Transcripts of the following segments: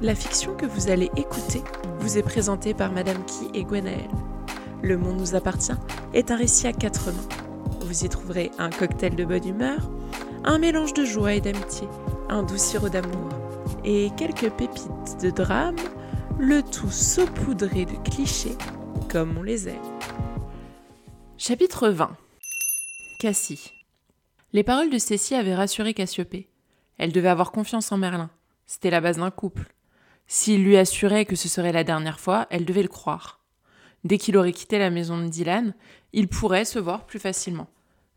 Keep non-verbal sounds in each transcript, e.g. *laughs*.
La fiction que vous allez écouter vous est présentée par Madame Key et Gwenaël. Le monde nous appartient est un récit à quatre mains. Vous y trouverez un cocktail de bonne humeur, un mélange de joie et d'amitié, un doux sirop d'amour et quelques pépites de drame, le tout saupoudré de clichés comme on les aime. Chapitre 20 Cassie Les paroles de Cécile avaient rassuré Cassiopée. Elle devait avoir confiance en Merlin. C'était la base d'un couple. S'il lui assurait que ce serait la dernière fois, elle devait le croire. Dès qu'il aurait quitté la maison de Dylan, il pourrait se voir plus facilement,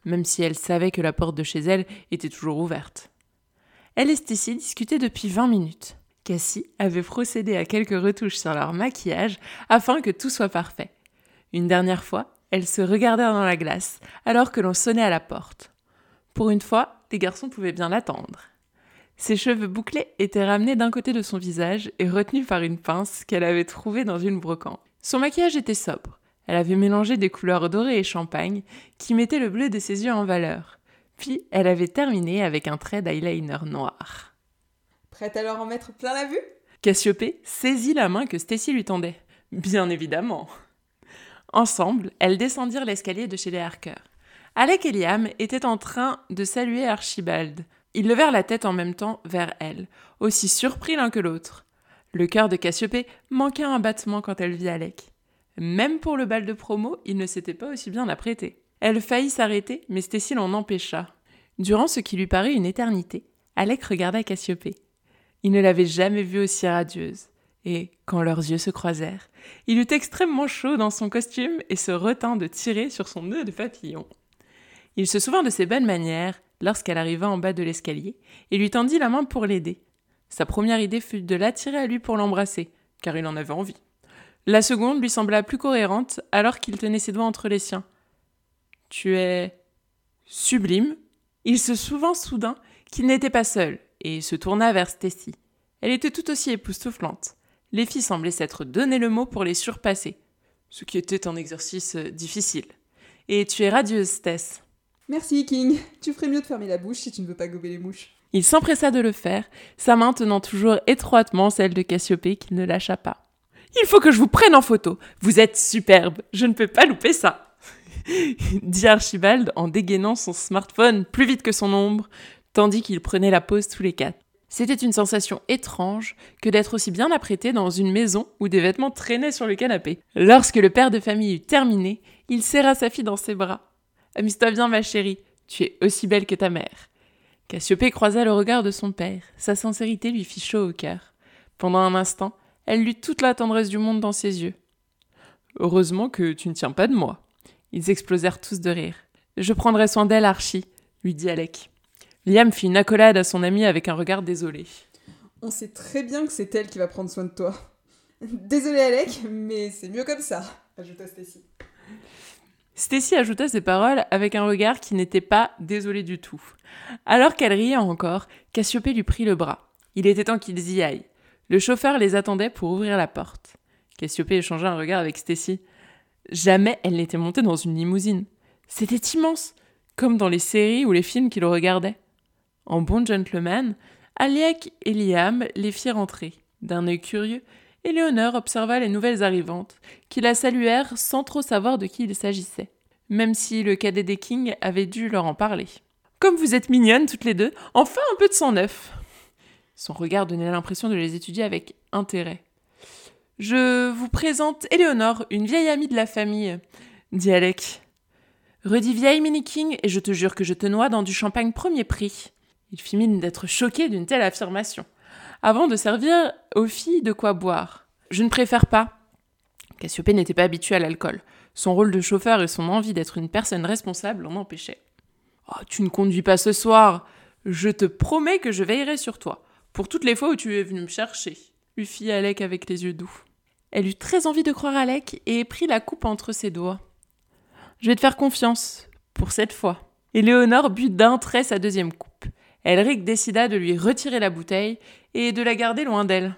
même si elle savait que la porte de chez elle était toujours ouverte. Elle et Stacy discutaient depuis vingt minutes. Cassie avait procédé à quelques retouches sur leur maquillage afin que tout soit parfait. Une dernière fois, elles se regardèrent dans la glace alors que l'on sonnait à la porte. Pour une fois, les garçons pouvaient bien l'attendre. Ses cheveux bouclés étaient ramenés d'un côté de son visage et retenus par une pince qu'elle avait trouvée dans une brocante. Son maquillage était sobre. Elle avait mélangé des couleurs dorées et champagne qui mettaient le bleu de ses yeux en valeur. Puis elle avait terminé avec un trait d'eyeliner noir. Prête à leur en mettre plein la vue? Cassiopée saisit la main que Stacy lui tendait. Bien évidemment. Ensemble, elles descendirent l'escalier de chez les Harker. Alec et Liam étaient en train de saluer Archibald. Ils levèrent la tête en même temps vers elle, aussi surpris l'un que l'autre. Le cœur de Cassiopée manqua un battement quand elle vit Alec. Même pour le bal de promo, il ne s'était pas aussi bien apprêté. Elle faillit s'arrêter, mais Stacy l'en empêcha. Durant ce qui lui parut une éternité, Alec regarda Cassiopée. Il ne l'avait jamais vue aussi radieuse. Et, quand leurs yeux se croisèrent, il eut extrêmement chaud dans son costume et se retint de tirer sur son nœud de papillon. Il se souvint de ses bonnes manières lorsqu'elle arriva en bas de l'escalier et lui tendit la main pour l'aider. Sa première idée fut de l'attirer à lui pour l'embrasser, car il en avait envie. La seconde lui sembla plus cohérente alors qu'il tenait ses doigts entre les siens. Tu es sublime. Il se souvint soudain qu'il n'était pas seul et se tourna vers Stacy. Elle était tout aussi époustouflante. Les filles semblaient s'être donné le mot pour les surpasser, ce qui était un exercice difficile. Et tu es radieuse, Tess. Merci, King. Tu ferais mieux de fermer la bouche si tu ne veux pas gober les mouches. Il s'empressa de le faire, sa main tenant toujours étroitement celle de Cassiopée qu'il ne lâcha pas. Il faut que je vous prenne en photo. Vous êtes superbe. Je ne peux pas louper ça. *laughs* dit Archibald en dégainant son smartphone plus vite que son ombre, tandis qu'il prenait la pose tous les quatre. C'était une sensation étrange que d'être aussi bien apprêté dans une maison où des vêtements traînaient sur le canapé. Lorsque le père de famille eut terminé, il serra sa fille dans ses bras. Amuse-toi bien, ma chérie, tu es aussi belle que ta mère. Cassiopée croisa le regard de son père. Sa sincérité lui fit chaud au cœur. Pendant un instant, elle lut toute la tendresse du monde dans ses yeux. Heureusement que tu ne tiens pas de moi, ils explosèrent tous de rire. Je prendrai soin d'elle, Archie, lui dit Alec. Liam fit une accolade à son ami avec un regard désolé. On sait très bien que c'est elle qui va prendre soin de toi. Désolé Alec, mais c'est mieux comme ça, ajouta Stacy. Stacy ajouta ces paroles avec un regard qui n'était pas désolé du tout. Alors qu'elle riait encore, Cassiopée lui prit le bras. Il était temps qu'ils y aillent. Le chauffeur les attendait pour ouvrir la porte. Cassiopée échangea un regard avec Stacy. Jamais elle n'était montée dans une limousine. C'était immense, comme dans les séries ou les films qu'il regardait. En bon gentleman, Aliek et Liam les firent entrer. D'un œil curieux, Éléonore observa les nouvelles arrivantes, qui la saluèrent sans trop savoir de qui il s'agissait, même si le cadet des Kings avait dû leur en parler. Comme vous êtes mignonnes toutes les deux, enfin un peu de sang neuf. Son regard donnait l'impression de les étudier avec intérêt. Je vous présente Éléonore, une vieille amie de la famille, dit Alec. Redis vieille Minnie King, et je te jure que je te noie dans du champagne premier prix. Il fit mine d'être choqué d'une telle affirmation, avant de servir aux filles de quoi boire. Je ne préfère pas. Cassiopée n'était pas habitué à l'alcool. Son rôle de chauffeur et son envie d'être une personne responsable l'en empêchaient. Oh, tu ne conduis pas ce soir. Je te promets que je veillerai sur toi, pour toutes les fois où tu es venu me chercher, lui fit Alec avec les yeux doux. Elle eut très envie de croire Alec et prit la coupe entre ses doigts. Je vais te faire confiance, pour cette fois. Et Léonore but d'un trait sa deuxième coupe. Elric décida de lui retirer la bouteille et de la garder loin d'elle.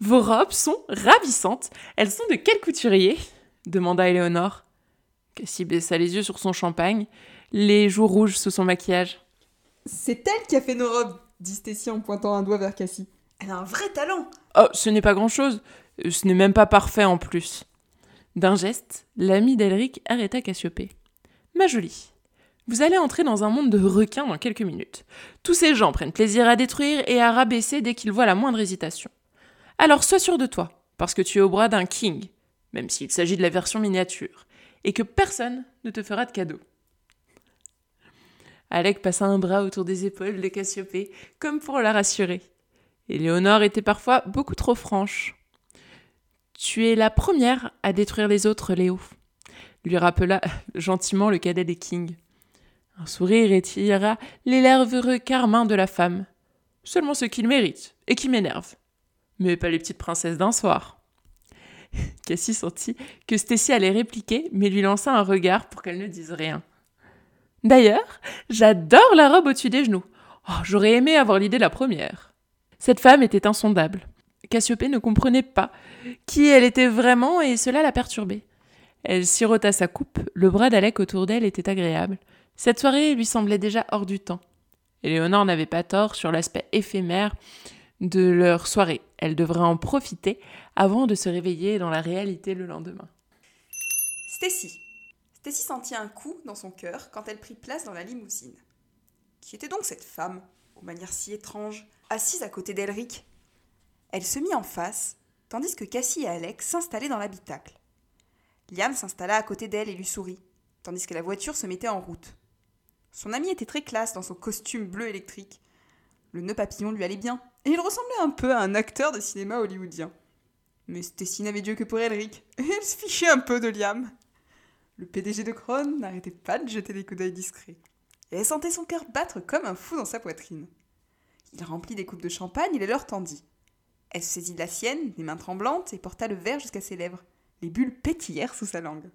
Vos robes sont ravissantes. Elles sont de quel couturier? demanda Éléonore. Cassie baissa les yeux sur son champagne, les joues rouges sous son maquillage. C'est elle qui a fait nos robes, dit Stécie en pointant un doigt vers Cassie. Elle a un vrai talent. Oh, ce n'est pas grand-chose. Ce n'est même pas parfait en plus. D'un geste, l'ami d'Elric arrêta Cassiopée. Ma jolie, vous allez entrer dans un monde de requins dans quelques minutes. Tous ces gens prennent plaisir à détruire et à rabaisser dès qu'ils voient la moindre hésitation. Alors sois sûr de toi, parce que tu es au bras d'un king, même s'il s'agit de la version miniature, et que personne ne te fera de cadeau. Alec passa un bras autour des épaules de Cassiopée, comme pour la rassurer. Éléonore était parfois beaucoup trop franche. Tu es la première à détruire les autres, Léo, lui rappela gentiment le cadet des Kings. Un sourire étira les nerveux carmin de la femme. Seulement ce qu'il mérite, et qui m'énerve. Mais pas les petites princesses d'un soir. *laughs* Cassie sentit que Stacy allait répliquer, mais lui lança un regard pour qu'elle ne dise rien. D'ailleurs, j'adore la robe au-dessus des genoux. Oh, j'aurais aimé avoir l'idée la première. Cette femme était insondable. Cassiopée ne comprenait pas qui elle était vraiment et cela la perturbait. Elle sirota sa coupe, le bras d'Alec autour d'elle était agréable. Cette soirée lui semblait déjà hors du temps. Éléonore n'avait pas tort sur l'aspect éphémère de leur soirée. Elle devrait en profiter avant de se réveiller dans la réalité le lendemain. Stacy. Stacy sentit un coup dans son cœur quand elle prit place dans la limousine. Qui était donc cette femme, aux manières si étranges, assise à côté d'Elric? Elle se mit en face, tandis que Cassie et Alex s'installaient dans l'habitacle. Liam s'installa à côté d'elle et lui sourit, tandis que la voiture se mettait en route. Son ami était très classe dans son costume bleu électrique. Le nœud papillon lui allait bien, et il ressemblait un peu à un acteur de cinéma hollywoodien. Mais Stacy n'avait Dieu que pour Elric, et elle *laughs* se fichait un peu de Liam. Le PDG de Kron n'arrêtait pas de jeter des coups d'œil discrets, et elle sentait son cœur battre comme un fou dans sa poitrine. Il remplit des coupes de champagne et les leur tendit. Elle se saisit de la sienne, les mains tremblantes, et porta le verre jusqu'à ses lèvres. Les bulles pétillèrent sous sa langue.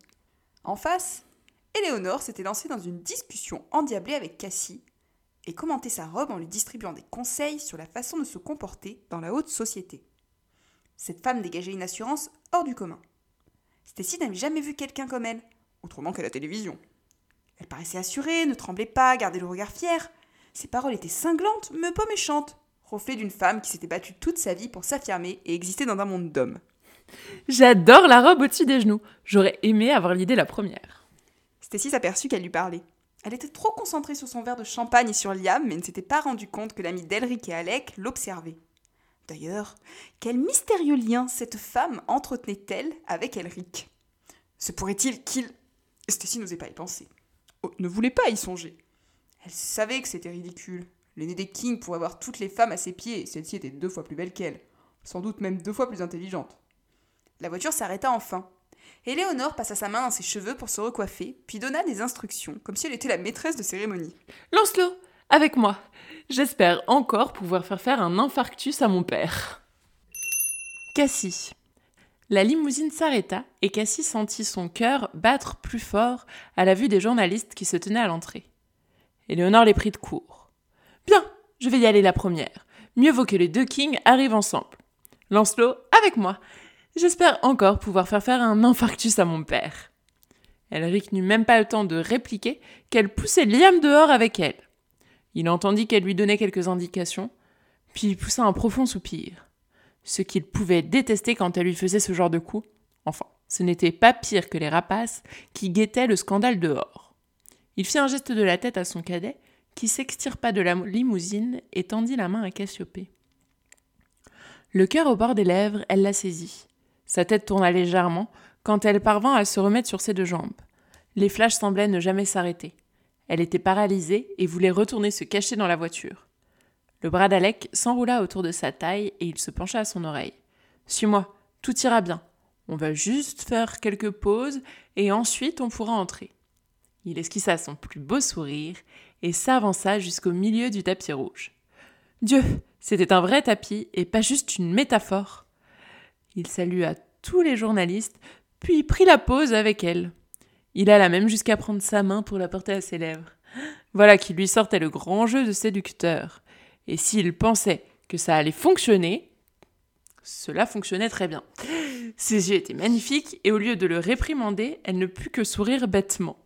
En face, Éléonore s'était lancée dans une discussion endiablée avec Cassie et commentait sa robe en lui distribuant des conseils sur la façon de se comporter dans la haute société. Cette femme dégageait une assurance hors du commun. Stacy n'avait jamais vu quelqu'un comme elle, autrement qu'à la télévision. Elle paraissait assurée, ne tremblait pas, gardait le regard fier. Ses paroles étaient cinglantes, mais pas méchantes, reflet d'une femme qui s'était battue toute sa vie pour s'affirmer et exister dans un monde d'hommes. J'adore la robe au-dessus des genoux. J'aurais aimé avoir l'idée la première. Stacy s'aperçut qu'elle lui parlait. Elle était trop concentrée sur son verre de champagne et sur Liam, mais ne s'était pas rendu compte que l'ami d'Elric et Alec l'observait. D'ailleurs, quel mystérieux lien cette femme entretenait-elle avec Elric? Se pourrait-il qu'il... Stacy n'osait pas y penser. Oh, ne voulait pas y songer. Elle savait que c'était ridicule. L'aînée des Kings pourrait avoir toutes les femmes à ses pieds, et celle-ci était deux fois plus belle qu'elle. Sans doute même deux fois plus intelligente. La voiture s'arrêta enfin. Éléonore passa sa main dans ses cheveux pour se recoiffer, puis donna des instructions, comme si elle était la maîtresse de cérémonie. Lance-le Avec moi J'espère encore pouvoir faire faire un infarctus à mon père. Cassie. La limousine s'arrêta et Cassie sentit son cœur battre plus fort à la vue des journalistes qui se tenaient à l'entrée. Éléonore les prit de court. Bien, je vais y aller la première. Mieux vaut que les deux kings arrivent ensemble. Lancelot, avec moi. J'espère encore pouvoir faire faire un infarctus à mon père. Elric n'eut même pas le temps de répliquer qu'elle poussait Liam dehors avec elle. Il entendit qu'elle lui donnait quelques indications, puis il poussa un profond soupir. Ce qu'il pouvait détester quand elle lui faisait ce genre de coup. Enfin, ce n'était pas pire que les rapaces qui guettaient le scandale dehors. Il fit un geste de la tête à son cadet, qui s'extirpa de la limousine et tendit la main à Cassiopée. Le cœur au bord des lèvres, elle la saisit. Sa tête tourna légèrement quand elle parvint à se remettre sur ses deux jambes. Les flashs semblaient ne jamais s'arrêter. Elle était paralysée et voulait retourner se cacher dans la voiture. Le bras d'Alec s'enroula autour de sa taille et il se pencha à son oreille. Suis-moi, tout ira bien. On va juste faire quelques pauses et ensuite on pourra entrer. Il esquissa son plus beau sourire et s'avança jusqu'au milieu du tapis rouge. Dieu, c'était un vrai tapis et pas juste une métaphore. Il salua tous les journalistes, puis prit la pose avec elle. Il alla même jusqu'à prendre sa main pour la porter à ses lèvres. Voilà qui lui sortait le grand jeu de séducteur. Et s'il pensait que ça allait fonctionner, cela fonctionnait très bien. Ses yeux étaient magnifiques et au lieu de le réprimander, elle ne put que sourire bêtement.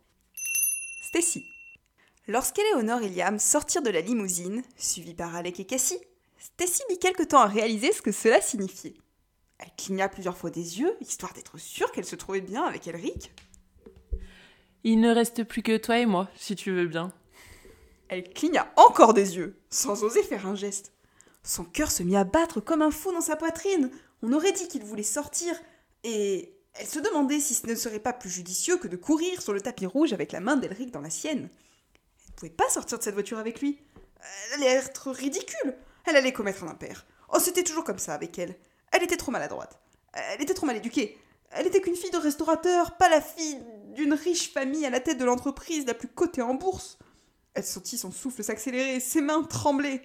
Stacy. Lorsqu'Éléonore et Liam sortirent de la limousine, suivis par Alec et Cassie, Stacy mit quelque temps à réaliser ce que cela signifiait. Elle cligna plusieurs fois des yeux, histoire d'être sûre qu'elle se trouvait bien avec Elric. Il ne reste plus que toi et moi, si tu veux bien. Elle cligna encore des yeux, sans oser faire un geste. Son cœur se mit à battre comme un fou dans sa poitrine. On aurait dit qu'il voulait sortir, et elle se demandait si ce ne serait pas plus judicieux que de courir sur le tapis rouge avec la main d'Elric dans la sienne. Elle ne pouvait pas sortir de cette voiture avec lui. Elle allait être ridicule. Elle allait commettre un impair. Oh, c'était toujours comme ça avec elle. Elle était trop maladroite. Elle était trop mal éduquée. Elle était qu'une fille de restaurateur, pas la fille d'une riche famille à la tête de l'entreprise la plus cotée en bourse. Elle sentit son souffle s'accélérer, ses mains trembler.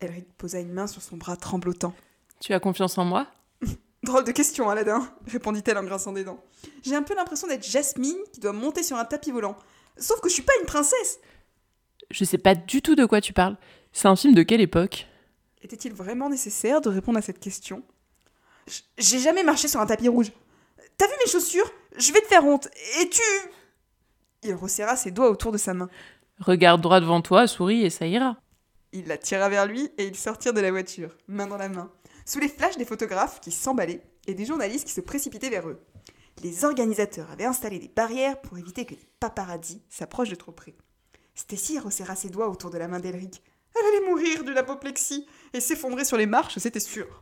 Elle posa une main sur son bras tremblotant. Tu as confiance en moi? *laughs* Drôle de question, Aladdin, répondit-elle en grinçant des dents. J'ai un peu l'impression d'être Jasmine qui doit monter sur un tapis volant. Sauf que je suis pas une princesse. Je sais pas du tout de quoi tu parles. C'est un film de quelle époque? Était-il vraiment nécessaire de répondre à cette question? J'ai jamais marché sur un tapis rouge. T'as vu mes chaussures? Je vais te faire honte. Et tu? Il resserra ses doigts autour de sa main. Regarde droit devant toi, souris et ça ira. Il la tira vers lui et ils sortirent de la voiture, main dans la main, sous les flashs des photographes qui s'emballaient et des journalistes qui se précipitaient vers eux. Les organisateurs avaient installé des barrières pour éviter que les paparazzis s'approchent de trop près. Stacy resserra ses doigts autour de la main d'Elric. Elle allait mourir d'une apoplexie et s'effondrer sur les marches, c'était sûr.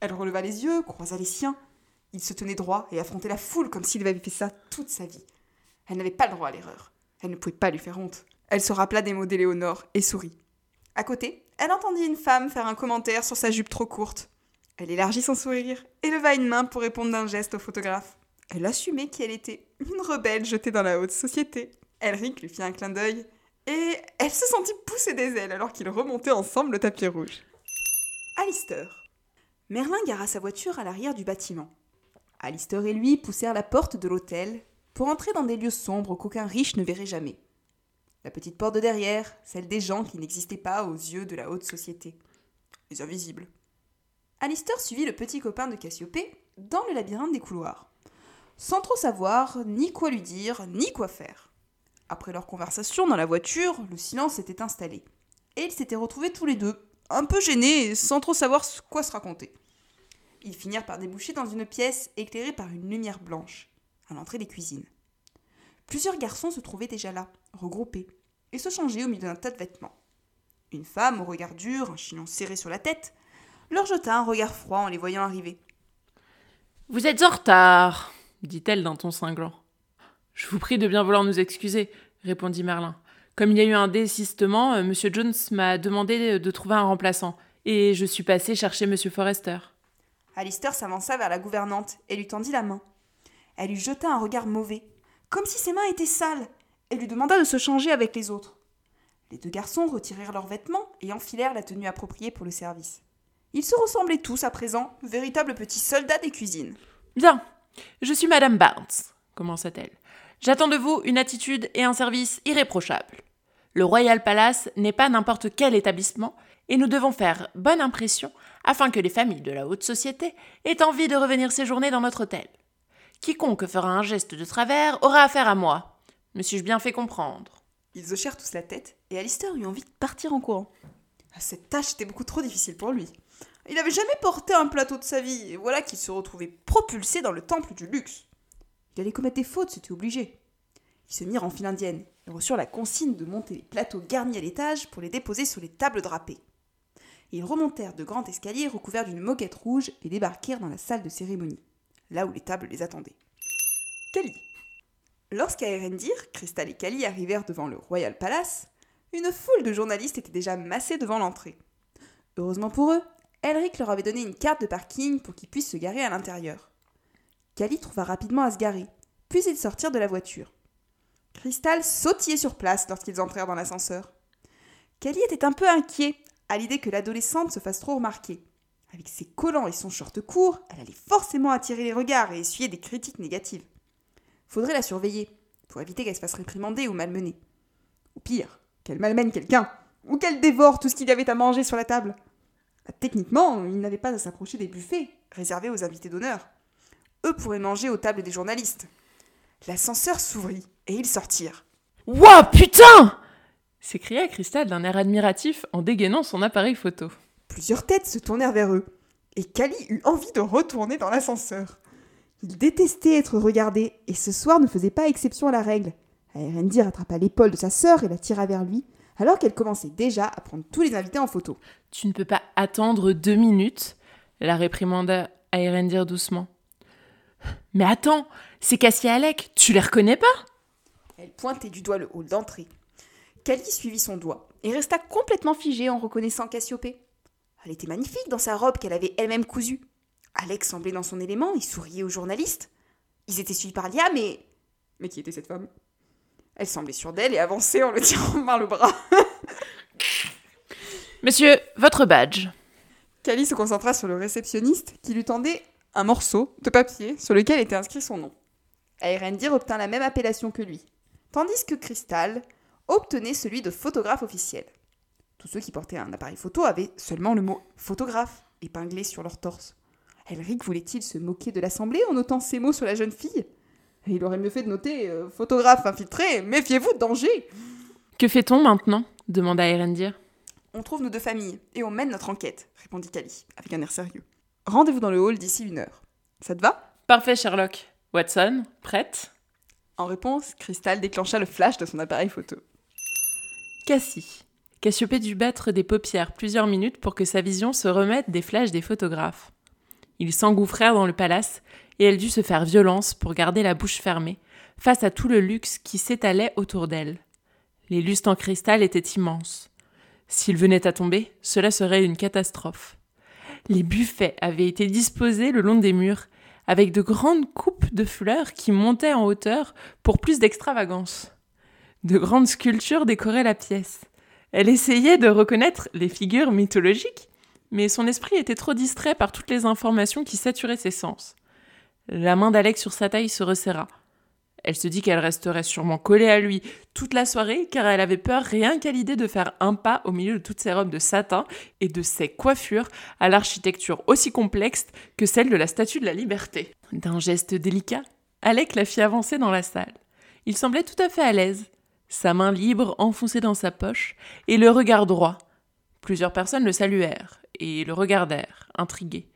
Elle releva les yeux, croisa les siens. Il se tenait droit et affrontait la foule comme s'il avait fait ça toute sa vie. Elle n'avait pas le droit à l'erreur. Elle ne pouvait pas lui faire honte. Elle se rappela des mots d'Éléonore et sourit. À côté, elle entendit une femme faire un commentaire sur sa jupe trop courte. Elle élargit son sourire et leva une main pour répondre d'un geste au photographe. Elle assumait qui elle était, une rebelle jetée dans la haute société. Elric lui fit un clin d'œil et elle se sentit pousser des ailes alors qu'ils remontaient ensemble le tapis rouge. Alistair. Merlin gara sa voiture à l'arrière du bâtiment. Alistair et lui poussèrent la porte de l'hôtel pour entrer dans des lieux sombres qu'aucun riche ne verrait jamais. La petite porte de derrière, celle des gens qui n'existaient pas aux yeux de la haute société. Les invisibles. Alistair suivit le petit copain de Cassiopée dans le labyrinthe des couloirs, sans trop savoir ni quoi lui dire, ni quoi faire. Après leur conversation dans la voiture, le silence s'était installé, et ils s'étaient retrouvés tous les deux, un peu gênés, sans trop savoir quoi se raconter. Ils finirent par déboucher dans une pièce éclairée par une lumière blanche, à l'entrée des cuisines. Plusieurs garçons se trouvaient déjà là, regroupés, et se changeaient au milieu d'un tas de vêtements. Une femme, au regard dur, un chignon serré sur la tête, leur jeta un regard froid en les voyant arriver. Vous êtes en retard, dit-elle d'un ton cinglant. Je vous prie de bien vouloir nous excuser, répondit Merlin. Comme il y a eu un désistement, euh, M. Jones m'a demandé de trouver un remplaçant, et je suis passé chercher M. Forrester. Alistair s'avança vers la gouvernante et lui tendit la main. Elle lui jeta un regard mauvais, comme si ses mains étaient sales, et lui demanda de se changer avec les autres. Les deux garçons retirèrent leurs vêtements et enfilèrent la tenue appropriée pour le service. Ils se ressemblaient tous à présent, véritables petits soldats des cuisines. Bien, je suis Madame Barnes, commença-t-elle. J'attends de vous une attitude et un service irréprochables. Le Royal Palace n'est pas n'importe quel établissement, et nous devons faire bonne impression afin que les familles de la haute société aient envie de revenir séjourner dans notre hôtel. Quiconque fera un geste de travers aura affaire à moi. Me suis-je bien fait comprendre Ils hochèrent tous la tête, et Alistair eut envie de partir en courant. Cette tâche était beaucoup trop difficile pour lui. Il n'avait jamais porté un plateau de sa vie, et voilà qu'il se retrouvait propulsé dans le temple du luxe. Il allait commettre des fautes, c'était obligé. Ils se mirent en file indienne et reçurent la consigne de monter les plateaux garnis à l'étage pour les déposer sur les tables drapées. Ils remontèrent de grands escaliers recouverts d'une moquette rouge et débarquèrent dans la salle de cérémonie, là où les tables les attendaient. Kali. Lorsqu'à Erendir, Cristal et Kali arrivèrent devant le Royal Palace, une foule de journalistes était déjà massée devant l'entrée. Heureusement pour eux, Elric leur avait donné une carte de parking pour qu'ils puissent se garer à l'intérieur. Kali trouva rapidement à se garer, puis ils sortirent de la voiture. Cristal sautillait sur place lorsqu'ils entrèrent dans l'ascenseur. Kali était un peu inquiet à l'idée que l'adolescente se fasse trop remarquer. Avec ses collants et son short court, elle allait forcément attirer les regards et essuyer des critiques négatives. Faudrait la surveiller, pour éviter qu'elle se fasse réprimander ou malmener. Ou pire, qu'elle malmène quelqu'un, ou qu'elle dévore tout ce qu'il y avait à manger sur la table. Techniquement, il n'avait pas à s'approcher des buffets, réservés aux invités d'honneur. Eux pourraient manger aux tables des journalistes. L'ascenseur s'ouvrit, et ils sortirent. Wouah, putain s'écria Cristal d'un air admiratif en dégainant son appareil photo. Plusieurs têtes se tournèrent vers eux, et Cali eut envie de retourner dans l'ascenseur. Il détestait être regardé, et ce soir ne faisait pas exception à la règle. Aerendi rattrapa l'épaule de sa sœur et la tira vers lui, alors qu'elle commençait déjà à prendre tous les invités en photo. Tu ne peux pas attendre deux minutes, la réprimanda Aerendir doucement. Mais attends, c'est Cassie et Alec, tu les reconnais pas? Elle pointait du doigt le hall d'entrée. Kali suivit son doigt et resta complètement figée en reconnaissant Cassiopée. Elle était magnifique dans sa robe qu'elle avait elle-même cousue. Alex semblait dans son élément, il souriait aux journalistes. Ils étaient suivis par Lia, mais. Mais qui était cette femme? Elle semblait sûre d'elle et avançait en le tirant par le bras. *laughs* Monsieur, votre badge. Kali se concentra sur le réceptionniste qui lui tendait un morceau de papier sur lequel était inscrit son nom. Aerendir obtint la même appellation que lui, tandis que Crystal obtenait celui de photographe officiel. Tous ceux qui portaient un appareil photo avaient seulement le mot photographe épinglé sur leur torse. Elric voulait-il se moquer de l'assemblée en notant ces mots sur la jeune fille? Il aurait mieux fait de noter euh, photographe infiltré, méfiez-vous, danger Que fait-on maintenant? demanda Erendir. On trouve nos deux familles et on mène notre enquête, répondit Cali, avec un air sérieux. Rendez-vous dans le hall d'ici une heure. Ça te va? Parfait, Sherlock. Watson, prête? En réponse, Crystal déclencha le flash de son appareil photo. Cassie. Cassiopée dut battre des paupières plusieurs minutes pour que sa vision se remette des flashs des photographes. Ils s'engouffrèrent dans le palace et elle dut se faire violence pour garder la bouche fermée face à tout le luxe qui s'étalait autour d'elle. Les lustres en cristal étaient immenses. S'ils venaient à tomber, cela serait une catastrophe. Les buffets avaient été disposés le long des murs, avec de grandes coupes de fleurs qui montaient en hauteur pour plus d'extravagance. De grandes sculptures décoraient la pièce. Elle essayait de reconnaître les figures mythologiques, mais son esprit était trop distrait par toutes les informations qui saturaient ses sens. La main d'Alex sur sa taille se resserra. Elle se dit qu'elle resterait sûrement collée à lui toute la soirée, car elle avait peur rien qu'à l'idée de faire un pas au milieu de toutes ses robes de satin et de ses coiffures à l'architecture aussi complexe que celle de la Statue de la Liberté. D'un geste délicat, Alec la fit avancer dans la salle. Il semblait tout à fait à l'aise, sa main libre enfoncée dans sa poche, et le regard droit. Plusieurs personnes le saluèrent, et le regardèrent, intrigués.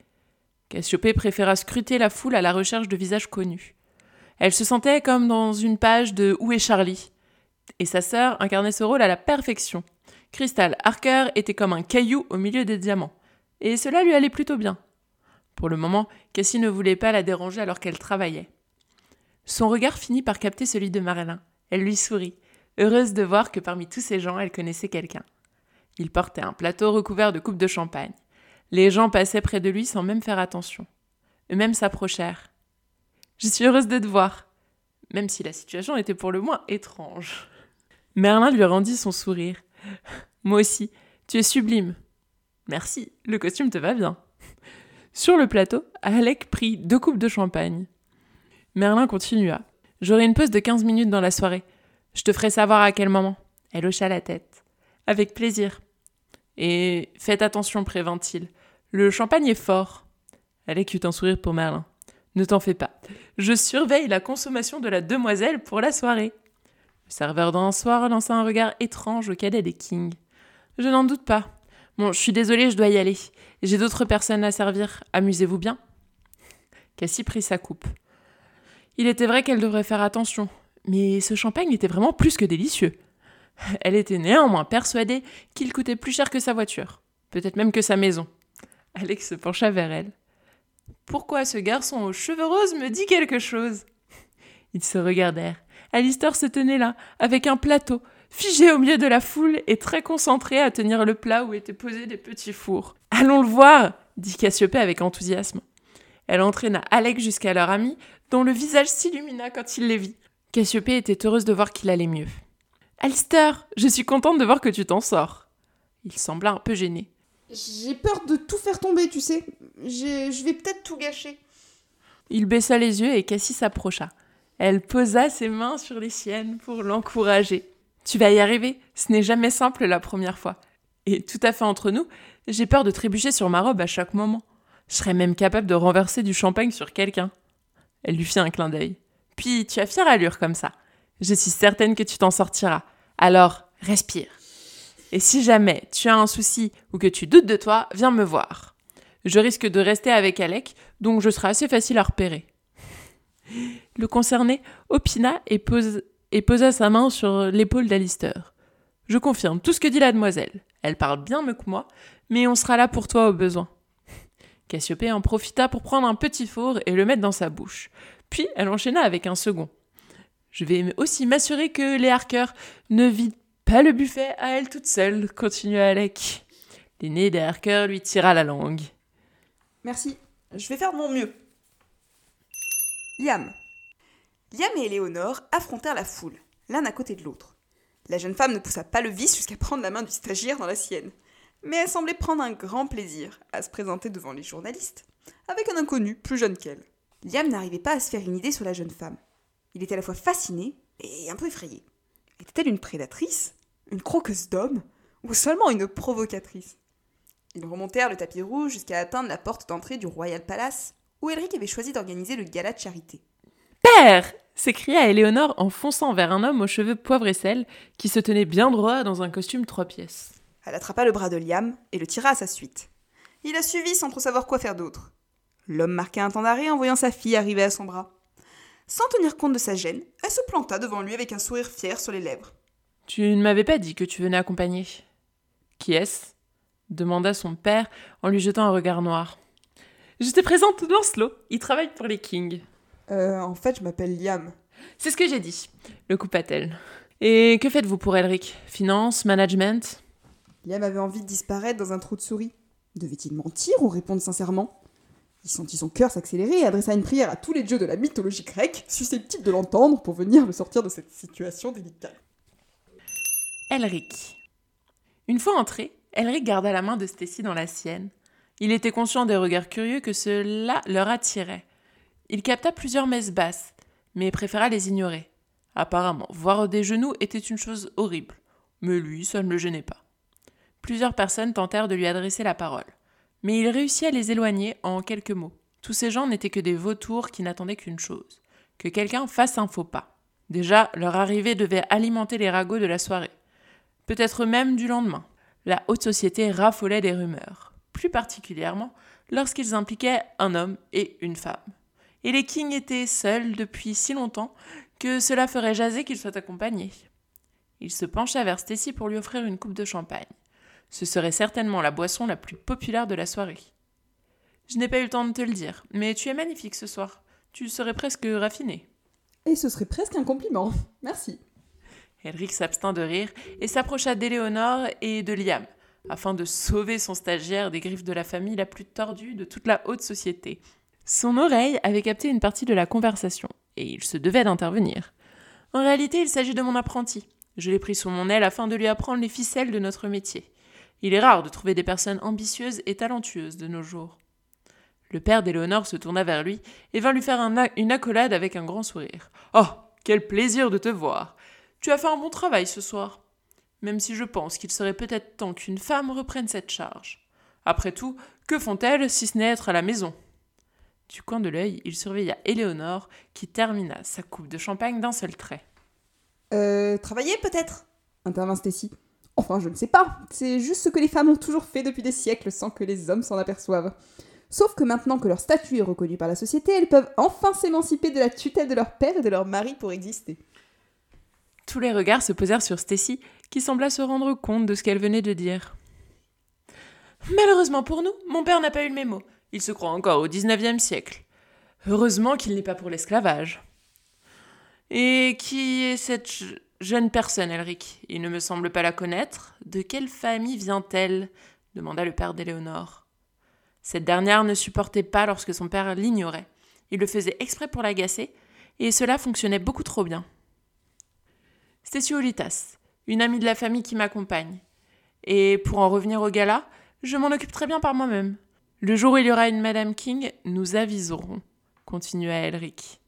Cassiopée préféra scruter la foule à la recherche de visages connus. Elle se sentait comme dans une page de Où est Charlie? Et sa sœur incarnait ce rôle à la perfection. Crystal Harker était comme un caillou au milieu des diamants. Et cela lui allait plutôt bien. Pour le moment, Cassie ne voulait pas la déranger alors qu'elle travaillait. Son regard finit par capter celui de Marilyn. Elle lui sourit, heureuse de voir que parmi tous ces gens, elle connaissait quelqu'un. Il portait un plateau recouvert de coupes de champagne. Les gens passaient près de lui sans même faire attention. Eux-mêmes s'approchèrent. Je suis heureuse de te voir, même si la situation était pour le moins étrange. Merlin lui rendit son sourire. *laughs* Moi aussi, tu es sublime. Merci, le costume te va bien. *laughs* Sur le plateau, Alec prit deux coupes de champagne. Merlin continua. J'aurai une pause de quinze minutes dans la soirée. Je te ferai savoir à quel moment. Elle hocha la tête. Avec plaisir. Et faites attention, prévint-il. Le champagne est fort. Alec eut un sourire pour Merlin. Ne t'en fais pas. Je surveille la consommation de la demoiselle pour la soirée. Le serveur d'un soir lança un regard étrange au cadet des Kings. Je n'en doute pas. Bon, je suis désolée, je dois y aller. J'ai d'autres personnes à servir. Amusez-vous bien. Cassie prit sa coupe. Il était vrai qu'elle devrait faire attention, mais ce champagne était vraiment plus que délicieux. Elle était néanmoins persuadée qu'il coûtait plus cher que sa voiture, peut-être même que sa maison. Alex se pencha vers elle. Pourquoi ce garçon aux cheveux roses me dit quelque chose? Ils se regardèrent. Alistair se tenait là, avec un plateau, figé au milieu de la foule et très concentré à tenir le plat où étaient posés des petits fours. Allons le voir dit Cassiopée avec enthousiasme. Elle entraîna Alex jusqu'à leur ami, dont le visage s'illumina quand il les vit. Cassiopée était heureuse de voir qu'il allait mieux. Alistair, je suis contente de voir que tu t'en sors. Il sembla un peu gêné. J'ai peur de tout faire tomber, tu sais. Je vais peut-être tout gâcher. Il baissa les yeux et Cassie s'approcha. Elle posa ses mains sur les siennes pour l'encourager. Tu vas y arriver, ce n'est jamais simple la première fois. Et tout à fait entre nous, j'ai peur de trébucher sur ma robe à chaque moment. Je serais même capable de renverser du champagne sur quelqu'un. Elle lui fit un clin d'œil. Puis tu as fière allure comme ça. Je suis certaine que tu t'en sortiras. Alors, respire. Et si jamais tu as un souci ou que tu doutes de toi, viens me voir. Je risque de rester avec Alec, donc je serai assez facile à repérer. Le concerné opina et, posa sa main sur l'épaule d'Alistair. Je confirme tout ce que dit la demoiselle. Elle parle bien mieux que moi, mais on sera là pour toi au besoin. Cassiopée en profita pour prendre un petit four et le mettre dans sa bouche. Puis elle enchaîna avec un second. Je vais aussi m'assurer que les Harker ne vident pas le buffet à elle toute seule, continua Alec. L'aîné des Harker lui tira la langue. Merci, je vais faire mon mieux. Liam. Liam et Éléonore affrontèrent la foule, l'un à côté de l'autre. La jeune femme ne poussa pas le vice jusqu'à prendre la main du stagiaire dans la sienne, mais elle semblait prendre un grand plaisir à se présenter devant les journalistes, avec un inconnu plus jeune qu'elle. Liam n'arrivait pas à se faire une idée sur la jeune femme. Il était à la fois fasciné et un peu effrayé. Était-elle une prédatrice Une croqueuse d'hommes Ou seulement une provocatrice Ils remontèrent le tapis rouge jusqu'à atteindre la porte d'entrée du Royal Palace, où Elric avait choisi d'organiser le gala de charité. Père s'écria Éléonore en fonçant vers un homme aux cheveux poivre et sel qui se tenait bien droit dans un costume trois pièces. Elle attrapa le bras de Liam et le tira à sa suite. Il la suivit sans trop savoir quoi faire d'autre. L'homme marqua un temps d'arrêt en voyant sa fille arriver à son bras. Sans tenir compte de sa gêne, elle se planta devant lui avec un sourire fier sur les lèvres. Tu ne m'avais pas dit que tu venais accompagner. Qui est-ce? demanda son père en lui jetant un regard noir. Je te présente Lancelot, il travaille pour les Kings. Euh, en fait, je m'appelle Liam. C'est ce que j'ai dit, le coupa-t-elle. Et que faites-vous pour Elric? Finance, management? Liam avait envie de disparaître dans un trou de souris. Devait-il mentir ou répondre sincèrement? Il sentit son cœur s'accélérer et adressa une prière à tous les dieux de la mythologie grecque, susceptibles de l'entendre pour venir le sortir de cette situation délicate. Elric. Une fois entré, Elric garda la main de Stacy dans la sienne. Il était conscient des regards curieux que cela leur attirait. Il capta plusieurs messes basses, mais préféra les ignorer. Apparemment, voir des genoux était une chose horrible, mais lui, ça ne le gênait pas. Plusieurs personnes tentèrent de lui adresser la parole, mais il réussit à les éloigner en quelques mots. Tous ces gens n'étaient que des vautours qui n'attendaient qu'une chose que quelqu'un fasse un faux pas. Déjà, leur arrivée devait alimenter les ragots de la soirée, peut-être même du lendemain. La haute société raffolait des rumeurs, plus particulièrement lorsqu'ils impliquaient un homme et une femme et les kings étaient seuls depuis si longtemps que cela ferait jaser qu'ils soient accompagnés. Il se pencha vers Stacy pour lui offrir une coupe de champagne. Ce serait certainement la boisson la plus populaire de la soirée. Je n'ai pas eu le temps de te le dire, mais tu es magnifique ce soir. Tu serais presque raffiné. Et ce serait presque un compliment. Merci. Elric s'abstint de rire et s'approcha d'Éléonore et de Liam, afin de sauver son stagiaire des griffes de la famille la plus tordue de toute la haute société, son oreille avait capté une partie de la conversation, et il se devait d'intervenir. En réalité, il s'agit de mon apprenti. Je l'ai pris sous mon aile afin de lui apprendre les ficelles de notre métier. Il est rare de trouver des personnes ambitieuses et talentueuses de nos jours. Le père d'Éléonore se tourna vers lui et vint lui faire une accolade avec un grand sourire. Oh, quel plaisir de te voir. Tu as fait un bon travail ce soir. Même si je pense qu'il serait peut-être temps qu'une femme reprenne cette charge. Après tout, que font-elles si ce n'est être à la maison? Du coin de l'œil, il surveilla Éléonore, qui termina sa coupe de champagne d'un seul trait. Euh, travailler peut-être? Intervint Stacy. Enfin, je ne sais pas. C'est juste ce que les femmes ont toujours fait depuis des siècles sans que les hommes s'en aperçoivent. Sauf que maintenant que leur statut est reconnu par la société, elles peuvent enfin s'émanciper de la tutelle de leur père et de leur mari pour exister. Tous les regards se posèrent sur Stacy, qui sembla se rendre compte de ce qu'elle venait de dire. Malheureusement pour nous, mon père n'a pas eu le mémo. Il se croit encore au XIXe siècle. Heureusement qu'il n'est pas pour l'esclavage. Et qui est cette jeune personne, Elric Il ne me semble pas la connaître. De quelle famille vient-elle demanda le père d'Éléonore. Cette dernière ne supportait pas lorsque son père l'ignorait. Il le faisait exprès pour l'agacer, et cela fonctionnait beaucoup trop bien. Olitas, une amie de la famille qui m'accompagne. Et pour en revenir au gala, je m'en occupe très bien par moi-même. Le jour où il y aura une Madame King, nous aviserons, continua Elric.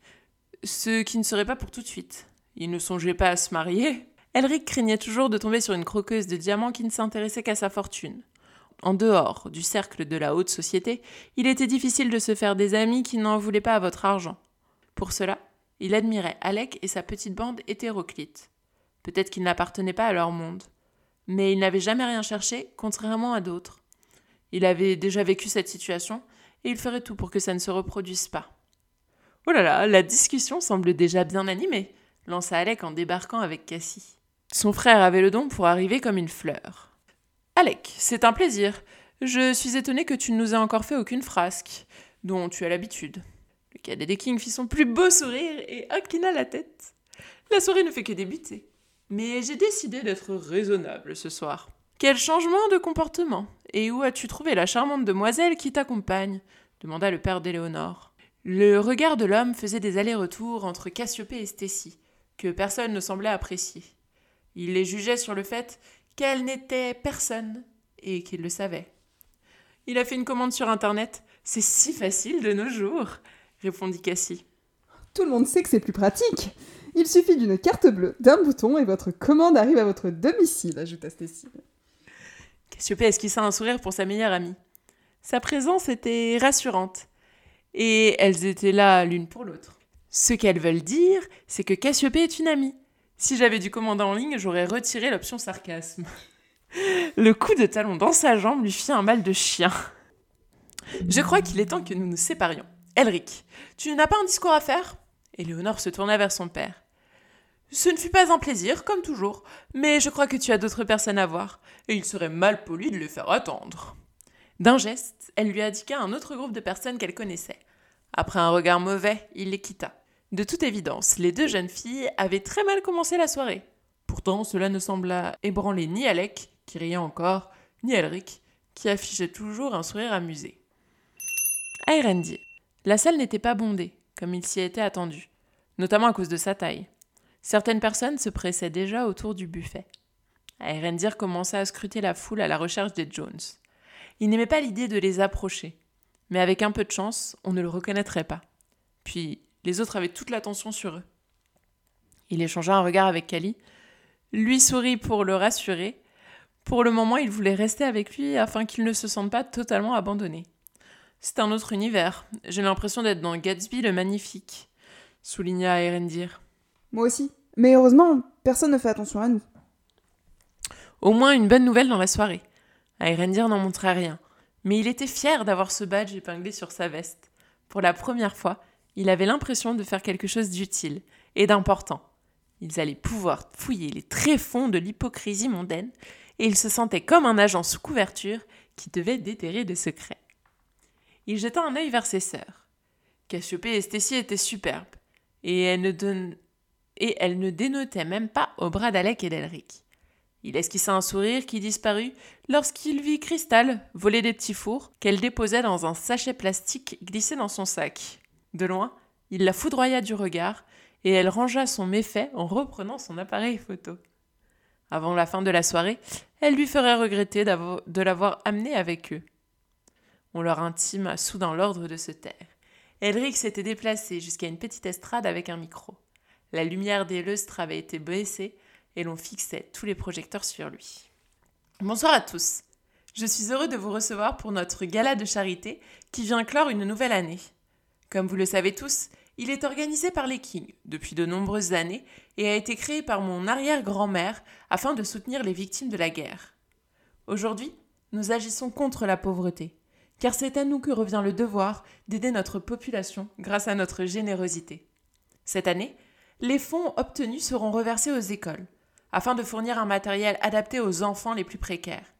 Ce qui ne serait pas pour tout de suite. Il ne songeait pas à se marier. Elric craignait toujours de tomber sur une croqueuse de diamants qui ne s'intéressait qu'à sa fortune. En dehors du cercle de la haute société, il était difficile de se faire des amis qui n'en voulaient pas à votre argent. Pour cela, il admirait Alec et sa petite bande hétéroclite. Peut-être qu'ils n'appartenaient pas à leur monde. mais il n'avait jamais rien cherché, contrairement à d'autres. Il avait déjà vécu cette situation, et il ferait tout pour que ça ne se reproduise pas. Oh là là, la discussion semble déjà bien animée, lança Alec en débarquant avec Cassie. Son frère avait le don pour arriver comme une fleur. Alec, c'est un plaisir. Je suis étonné que tu ne nous aies encore fait aucune frasque, dont tu as l'habitude. Le cadet des Kings fit son plus beau sourire et inclina la tête. La soirée ne fait que débuter. Mais j'ai décidé d'être raisonnable ce soir. Quel changement de comportement Et où as-tu trouvé la charmante demoiselle qui t'accompagne? demanda le père d'Éléonore. Le regard de l'homme faisait des allers-retours entre Cassiopée et Stécie, que personne ne semblait apprécier. Il les jugeait sur le fait qu'elle n'était personne et qu'il le savait. Il a fait une commande sur Internet. C'est si facile de nos jours, répondit Cassie. Tout le monde sait que c'est plus pratique. Il suffit d'une carte bleue, d'un bouton et votre commande arrive à votre domicile, ajouta Stécie. Cassiopée esquissa un sourire pour sa meilleure amie? Sa présence était rassurante. Et elles étaient là l'une pour l'autre. Ce qu'elles veulent dire, c'est que Cassiopée est une amie. Si j'avais dû commander en ligne, j'aurais retiré l'option sarcasme. Le coup de talon dans sa jambe lui fit un mal de chien. Je crois qu'il est temps que nous nous séparions. Elric, tu n'as pas un discours à faire? Éléonore se tourna vers son père. Ce ne fut pas un plaisir, comme toujours, mais je crois que tu as d'autres personnes à voir, et il serait mal poli de les faire attendre. D'un geste, elle lui indiqua un autre groupe de personnes qu'elle connaissait. Après un regard mauvais, il les quitta. De toute évidence, les deux jeunes filles avaient très mal commencé la soirée. Pourtant, cela ne sembla ébranler ni Alec, qui riait encore, ni Elric, qui affichait toujours un sourire amusé. À la salle n'était pas bondée, comme il s'y était attendu, notamment à cause de sa taille. Certaines personnes se pressaient déjà autour du buffet. Erendir commença à scruter la foule à la recherche des Jones. Il n'aimait pas l'idée de les approcher, mais avec un peu de chance, on ne le reconnaîtrait pas. Puis, les autres avaient toute l'attention sur eux. Il échangea un regard avec Kali, lui sourit pour le rassurer. Pour le moment, il voulait rester avec lui afin qu'il ne se sente pas totalement abandonné. C'est un autre univers. J'ai l'impression d'être dans Gatsby le Magnifique, souligna Erendir. Moi aussi. Mais heureusement, personne ne fait attention à nous. Au moins une bonne nouvelle dans la soirée. Erendir n'en montrait rien, mais il était fier d'avoir ce badge épinglé sur sa veste. Pour la première fois, il avait l'impression de faire quelque chose d'utile et d'important. Ils allaient pouvoir fouiller les tréfonds de l'hypocrisie mondaine, et il se sentait comme un agent sous couverture qui devait déterrer des secrets. Il jeta un œil vers ses sœurs. Cassiopée et Stécie étaient superbes, et elles ne donne et elle ne dénotait même pas au bras d'Alec et d'Elric. Il esquissa un sourire qui disparut lorsqu'il vit Cristal voler des petits fours qu'elle déposait dans un sachet plastique glissé dans son sac. De loin, il la foudroya du regard et elle rangea son méfait en reprenant son appareil photo. Avant la fin de la soirée, elle lui ferait regretter de l'avoir amené avec eux. On leur intima soudain l'ordre de se taire. Elric s'était déplacé jusqu'à une petite estrade avec un micro. La lumière des lustres avait été baissée et l'on fixait tous les projecteurs sur lui. Bonsoir à tous. Je suis heureux de vous recevoir pour notre gala de charité qui vient clore une nouvelle année. Comme vous le savez tous, il est organisé par les Kings depuis de nombreuses années et a été créé par mon arrière-grand-mère afin de soutenir les victimes de la guerre. Aujourd'hui, nous agissons contre la pauvreté, car c'est à nous que revient le devoir d'aider notre population grâce à notre générosité. Cette année, les fonds obtenus seront reversés aux écoles, afin de fournir un matériel adapté aux enfants les plus précaires.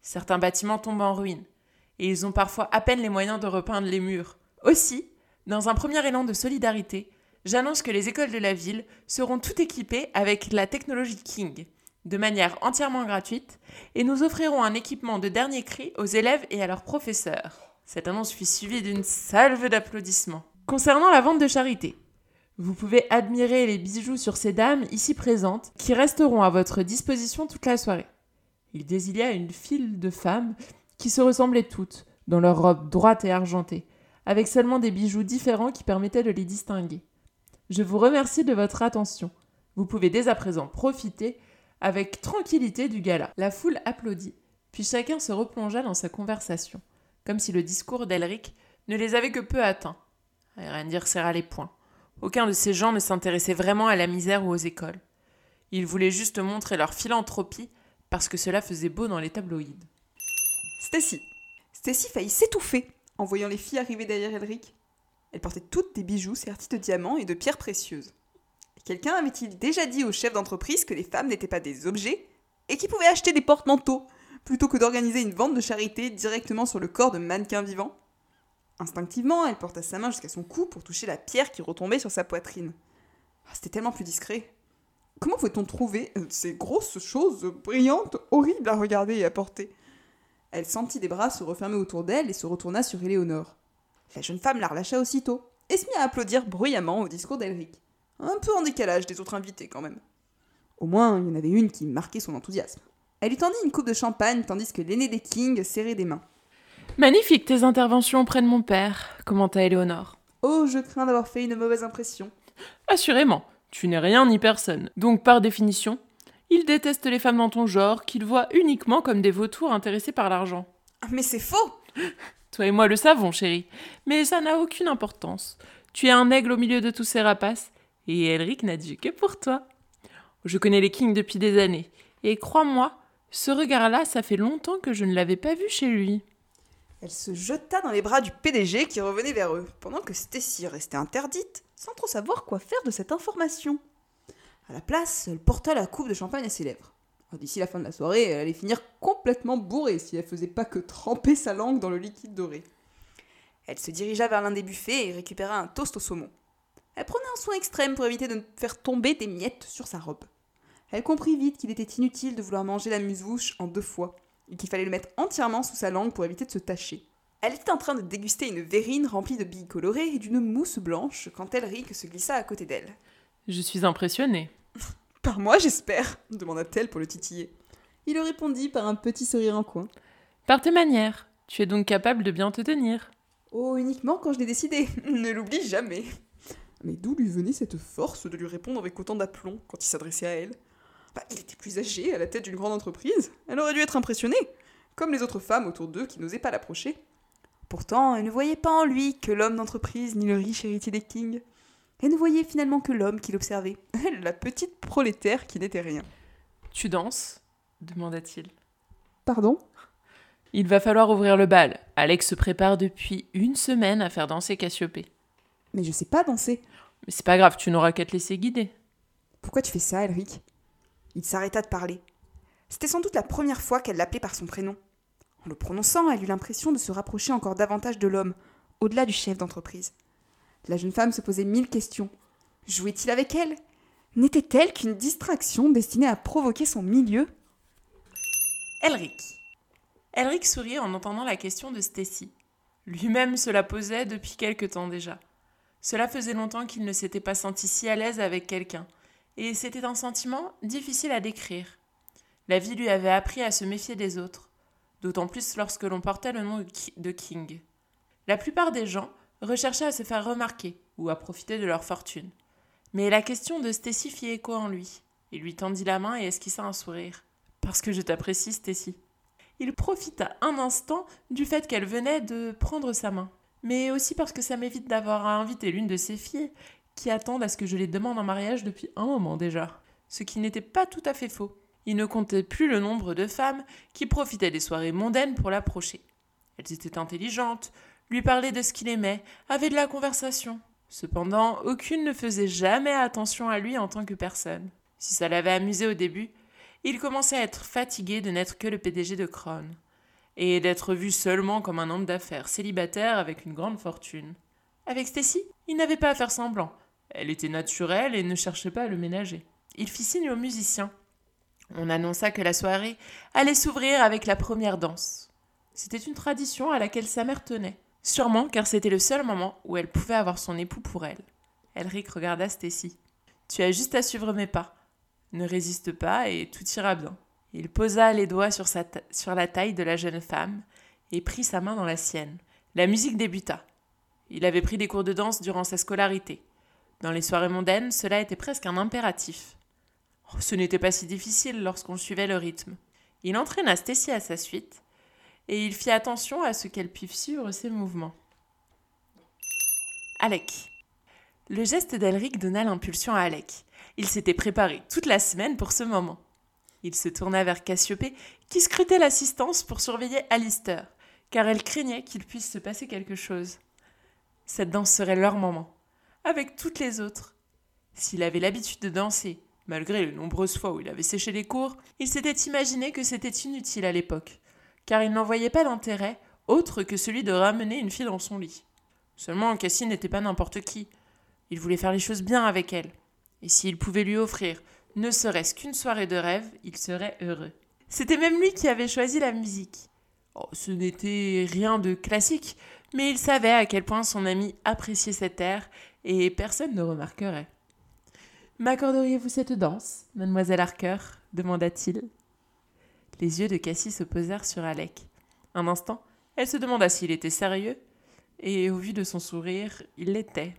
Certains bâtiments tombent en ruine, et ils ont parfois à peine les moyens de repeindre les murs. Aussi, dans un premier élan de solidarité, j'annonce que les écoles de la ville seront toutes équipées avec la technologie King, de manière entièrement gratuite, et nous offrirons un équipement de dernier cri aux élèves et à leurs professeurs. Cette annonce fut suivie d'une salve d'applaudissements. Concernant la vente de charité, vous pouvez admirer les bijoux sur ces dames ici présentes qui resteront à votre disposition toute la soirée. Il désigna une file de femmes qui se ressemblaient toutes, dans leurs robes droites et argentées, avec seulement des bijoux différents qui permettaient de les distinguer. Je vous remercie de votre attention. Vous pouvez dès à présent profiter avec tranquillité du gala. La foule applaudit, puis chacun se replongea dans sa conversation, comme si le discours d'Elric ne les avait que peu atteints. Erendir serra les poings. Aucun de ces gens ne s'intéressait vraiment à la misère ou aux écoles. Ils voulaient juste montrer leur philanthropie parce que cela faisait beau dans les tabloïds. Stacy. Stacy faillit s'étouffer en voyant les filles arriver derrière Elric. Elles portaient toutes des bijoux sertis de diamants et de pierres précieuses. Quelqu'un avait-il déjà dit au chef d'entreprise que les femmes n'étaient pas des objets et qu'ils pouvaient acheter des porte-manteaux plutôt que d'organiser une vente de charité directement sur le corps de mannequins vivants Instinctivement, elle porta sa main jusqu'à son cou pour toucher la pierre qui retombait sur sa poitrine. Ah, C'était tellement plus discret. Comment pouvait-on trouver euh, ces grosses choses brillantes, horribles à regarder et à porter? Elle sentit des bras se refermer autour d'elle et se retourna sur Éléonore. La jeune femme la relâcha aussitôt et se mit à applaudir bruyamment au discours d'Elric. Un peu en décalage des autres invités quand même. Au moins, il y en avait une qui marquait son enthousiasme. Elle lui tendit une coupe de champagne tandis que l'aîné des Kings serrait des mains. Magnifique tes interventions auprès de mon père, commenta Éléonore. Oh, je crains d'avoir fait une mauvaise impression. Assurément, tu n'es rien ni personne. Donc, par définition, il déteste les femmes dans ton genre, qu'il voit uniquement comme des vautours intéressés par l'argent. Mais c'est faux Toi et moi le savons, chérie. Mais ça n'a aucune importance. Tu es un aigle au milieu de tous ces rapaces, et Elric n'a dit que pour toi. Je connais les Kings depuis des années, et crois-moi, ce regard-là, ça fait longtemps que je ne l'avais pas vu chez lui. Elle se jeta dans les bras du PDG qui revenait vers eux, pendant que Stacy restait interdite, sans trop savoir quoi faire de cette information. La place, elle porta la coupe de champagne à ses lèvres. D'ici la fin de la soirée, elle allait finir complètement bourrée si elle faisait pas que tremper sa langue dans le liquide doré. Elle se dirigea vers l'un des buffets et récupéra un toast au saumon. Elle prenait un soin extrême pour éviter de faire tomber des miettes sur sa robe. Elle comprit vite qu'il était inutile de vouloir manger la musouche en deux fois, et qu'il fallait le mettre entièrement sous sa langue pour éviter de se tacher. Elle était en train de déguster une verrine remplie de billes colorées et d'une mousse blanche quand Elric se glissa à côté d'elle. Je suis impressionnée. Par moi, j'espère demanda-t-elle pour le titiller. Il répondit par un petit sourire en coin. Par tes manières. Tu es donc capable de bien te tenir. Oh, uniquement quand je l'ai décidé. *laughs* ne l'oublie jamais. Mais d'où lui venait cette force de lui répondre avec autant d'aplomb quand il s'adressait à elle? Bah, Il était plus âgé, à la tête d'une grande entreprise. Elle aurait dû être impressionnée, comme les autres femmes autour d'eux qui n'osaient pas l'approcher. Pourtant, elle ne voyait pas en lui que l'homme d'entreprise ni le riche héritier des Kings. Elle ne voyait finalement que l'homme qui l'observait, *laughs* la petite prolétaire qui n'était rien. Tu danses demanda-t-il. Pardon? Il va falloir ouvrir le bal. Alex se prépare depuis une semaine à faire danser Cassiopée. Mais je sais pas danser. Mais c'est pas grave, tu n'auras qu'à te laisser guider. Pourquoi tu fais ça, Elric? Il s'arrêta de parler. C'était sans doute la première fois qu'elle l'appelait par son prénom. En le prononçant, elle eut l'impression de se rapprocher encore davantage de l'homme, au-delà du chef d'entreprise. La jeune femme se posait mille questions. Jouait-il avec elle? N'était-elle qu'une distraction destinée à provoquer son milieu? Elric. Elric sourit en entendant la question de Stacy. Lui-même se la posait depuis quelque temps déjà. Cela faisait longtemps qu'il ne s'était pas senti si à l'aise avec quelqu'un, et c'était un sentiment difficile à décrire. La vie lui avait appris à se méfier des autres, d'autant plus lorsque l'on portait le nom de King. La plupart des gens recherchaient à se faire remarquer ou à profiter de leur fortune. Mais la question de Stacy fit écho en lui. Il lui tendit la main et esquissa un sourire. Parce que je t'apprécie, Stacy. Il profita un instant du fait qu'elle venait de prendre sa main, mais aussi parce que ça m'évite d'avoir à inviter l'une de ses filles qui attendent à ce que je les demande en mariage depuis un moment déjà. Ce qui n'était pas tout à fait faux. Il ne comptait plus le nombre de femmes qui profitaient des soirées mondaines pour l'approcher. Elles étaient intelligentes, lui parlaient de ce qu'il aimait, avaient de la conversation. Cependant, aucune ne faisait jamais attention à lui en tant que personne. Si ça l'avait amusé au début, il commençait à être fatigué de n'être que le PDG de Kron, et d'être vu seulement comme un homme d'affaires célibataire avec une grande fortune. Avec Stacy, il n'avait pas à faire semblant. Elle était naturelle et ne cherchait pas à le ménager. Il fit signe aux musiciens. On annonça que la soirée allait s'ouvrir avec la première danse. C'était une tradition à laquelle sa mère tenait, sûrement car c'était le seul moment où elle pouvait avoir son époux pour elle. Elric regarda Stacy. Tu as juste à suivre mes pas. Ne résiste pas et tout ira bien. Il posa les doigts sur, sa sur la taille de la jeune femme et prit sa main dans la sienne. La musique débuta. Il avait pris des cours de danse durant sa scolarité. Dans les soirées mondaines, cela était presque un impératif. Oh, ce n'était pas si difficile lorsqu'on suivait le rythme. Il entraîna Stacy à sa suite, et il fit attention à ce qu'elle puisse suivre ses mouvements. Alec. Le geste d'Elric donna l'impulsion à Alec. Il s'était préparé toute la semaine pour ce moment. Il se tourna vers Cassiopée, qui scrutait l'assistance pour surveiller Alistair, car elle craignait qu'il puisse se passer quelque chose. Cette danse serait leur moment, avec toutes les autres. S'il avait l'habitude de danser, malgré les nombreuses fois où il avait séché les cours, il s'était imaginé que c'était inutile à l'époque, car il n'en voyait pas d'intérêt autre que celui de ramener une fille dans son lit. Seulement, Cassie n'était pas n'importe qui. Il voulait faire les choses bien avec elle. Et s'il pouvait lui offrir ne serait-ce qu'une soirée de rêve, il serait heureux. C'était même lui qui avait choisi la musique. Oh, ce n'était rien de classique, mais il savait à quel point son ami appréciait cet air, et personne ne remarquerait. M'accorderiez-vous cette danse, mademoiselle Harker demanda-t-il. Les yeux de Cassie se posèrent sur Alec. Un instant, elle se demanda s'il était sérieux, et au vu de son sourire, il l'était.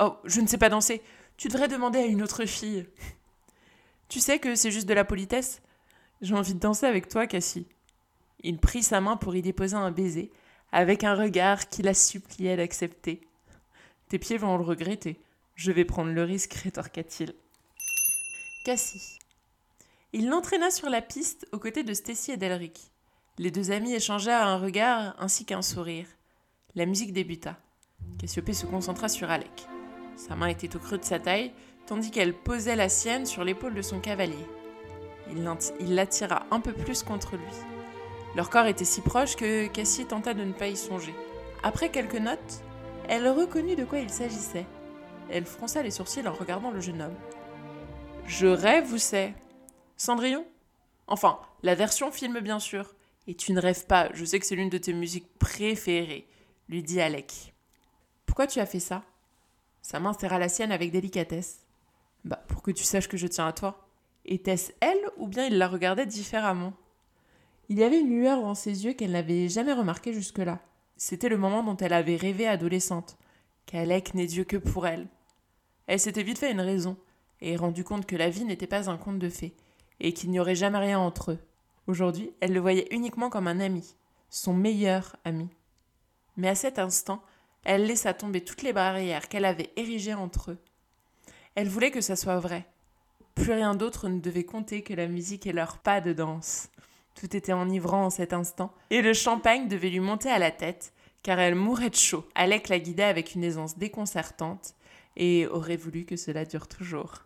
Oh, je ne sais pas danser. Tu devrais demander à une autre fille. Tu sais que c'est juste de la politesse J'ai envie de danser avec toi, Cassie. Il prit sa main pour y déposer un baiser, avec un regard qui la suppliait d'accepter. Tes pieds vont le regretter. Je vais prendre le risque, rétorqua-t-il. Cassie. Il l'entraîna sur la piste aux côtés de Stacy et d'Elric. Les deux amis échangèrent un regard ainsi qu'un sourire. La musique débuta. Cassiopée se concentra sur Alec. Sa main était au creux de sa taille, tandis qu'elle posait la sienne sur l'épaule de son cavalier. Il l'attira un peu plus contre lui. Leur corps était si proche que Cassie tenta de ne pas y songer. Après quelques notes, elle reconnut de quoi il s'agissait. Elle fronça les sourcils en regardant le jeune homme. Je rêve, vous sais. Cendrillon? Enfin, la version film, bien sûr. Et tu ne rêves pas, je sais que c'est l'une de tes musiques préférées, lui dit Alec. Pourquoi tu as fait ça? Sa main serra la sienne avec délicatesse. Bah, pour que tu saches que je tiens à toi. Était-ce elle ou bien il la regardait différemment? Il y avait une lueur dans ses yeux qu'elle n'avait jamais remarquée jusque-là. C'était le moment dont elle avait rêvé adolescente, qu'Alec n'est Dieu que pour elle. Elle s'était vite fait une raison, et rendu compte que la vie n'était pas un conte de fées, et qu'il n'y aurait jamais rien entre eux. Aujourd'hui, elle le voyait uniquement comme un ami, son meilleur ami. Mais à cet instant, elle laissa tomber toutes les barrières qu'elle avait érigées entre eux. Elle voulait que ça soit vrai. Plus rien d'autre ne devait compter que la musique et leur pas de danse. Tout était enivrant en cet instant, et le champagne devait lui monter à la tête, car elle mourait de chaud. Alec la guidait avec une aisance déconcertante, et aurait voulu que cela dure toujours.